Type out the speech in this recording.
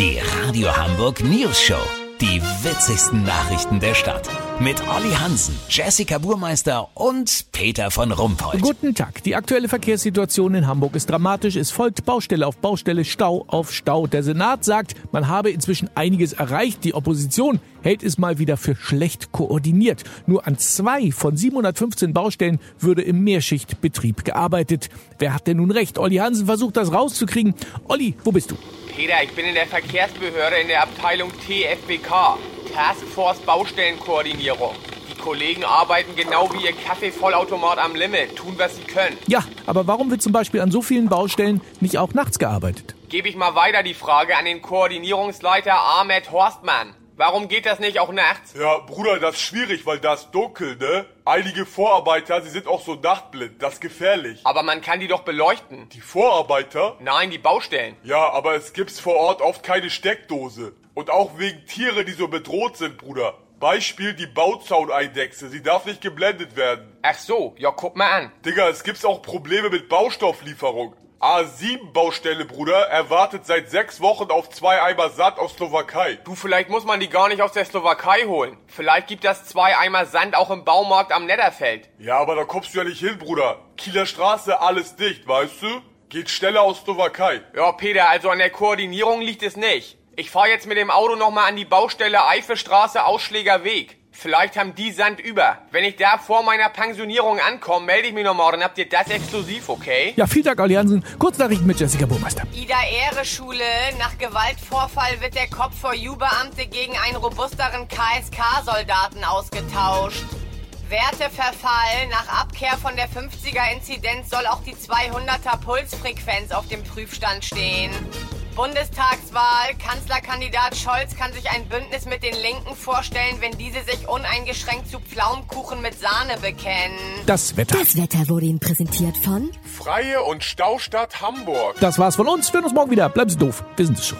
Die Radio Hamburg News Show. Die witzigsten Nachrichten der Stadt. Mit Olli Hansen, Jessica Burmeister und Peter von Rumpold. Guten Tag. Die aktuelle Verkehrssituation in Hamburg ist dramatisch. Es folgt Baustelle auf Baustelle, Stau auf Stau. Der Senat sagt, man habe inzwischen einiges erreicht. Die Opposition hält es mal wieder für schlecht koordiniert. Nur an zwei von 715 Baustellen würde im Mehrschichtbetrieb gearbeitet. Wer hat denn nun recht? Olli Hansen versucht das rauszukriegen. Olli, wo bist du? Peter, ich bin in der Verkehrsbehörde in der Abteilung TFBK, Taskforce Baustellenkoordinierung. Die Kollegen arbeiten genau wie ihr Kaffeevollautomat am Limit, tun was sie können. Ja, aber warum wird zum Beispiel an so vielen Baustellen nicht auch nachts gearbeitet? Gebe ich mal weiter die Frage an den Koordinierungsleiter Ahmed Horstmann. Warum geht das nicht auch nachts? Ja, Bruder, das ist schwierig, weil da ist dunkel, ne? Einige Vorarbeiter, sie sind auch so nachtblind, das ist gefährlich. Aber man kann die doch beleuchten. Die Vorarbeiter? Nein, die Baustellen. Ja, aber es gibt's vor Ort oft keine Steckdose. Und auch wegen Tiere, die so bedroht sind, Bruder. Beispiel die Bauzauneidechse, sie darf nicht geblendet werden. Ach so, ja, guck mal an. Digga, es gibt auch Probleme mit Baustofflieferung. A7-Baustelle, Bruder, erwartet seit sechs Wochen auf zwei Eimer Sand aus Slowakei. Du, vielleicht muss man die gar nicht aus der Slowakei holen. Vielleicht gibt das zwei Eimer Sand auch im Baumarkt am Netterfeld. Ja, aber da kommst du ja nicht hin, Bruder. Kieler Straße, alles dicht, weißt du? Geht schneller aus Slowakei. Ja, Peter, also an der Koordinierung liegt es nicht. Ich fahr jetzt mit dem Auto nochmal an die Baustelle Eifestraße, Ausschläger Weg. Vielleicht haben die Sand über. Wenn ich da vor meiner Pensionierung ankomme, melde ich mich nochmal, dann habt ihr das exklusiv, okay? Ja, vielen Dank, Olli Hansen. Kurznachrichten mit Jessica Burmeister. Ida-Ehre-Schule. Nach Gewaltvorfall wird der Kopf vor U-Beamte gegen einen robusteren KSK-Soldaten ausgetauscht. Werteverfall. Nach Abkehr von der 50er-Inzidenz soll auch die 200er Pulsfrequenz auf dem Prüfstand stehen. Bundestagswahl. Kanzlerkandidat Scholz kann sich ein Bündnis mit den Linken vorstellen, wenn diese sich uneingeschränkt zu Pflaumkuchen mit Sahne bekennen. Das Wetter. Das Wetter wurde Ihnen präsentiert von Freie und Staustadt Hamburg. Das war's von uns. Wir hören uns morgen wieder. Bleiben Sie doof. Wir sind es schon.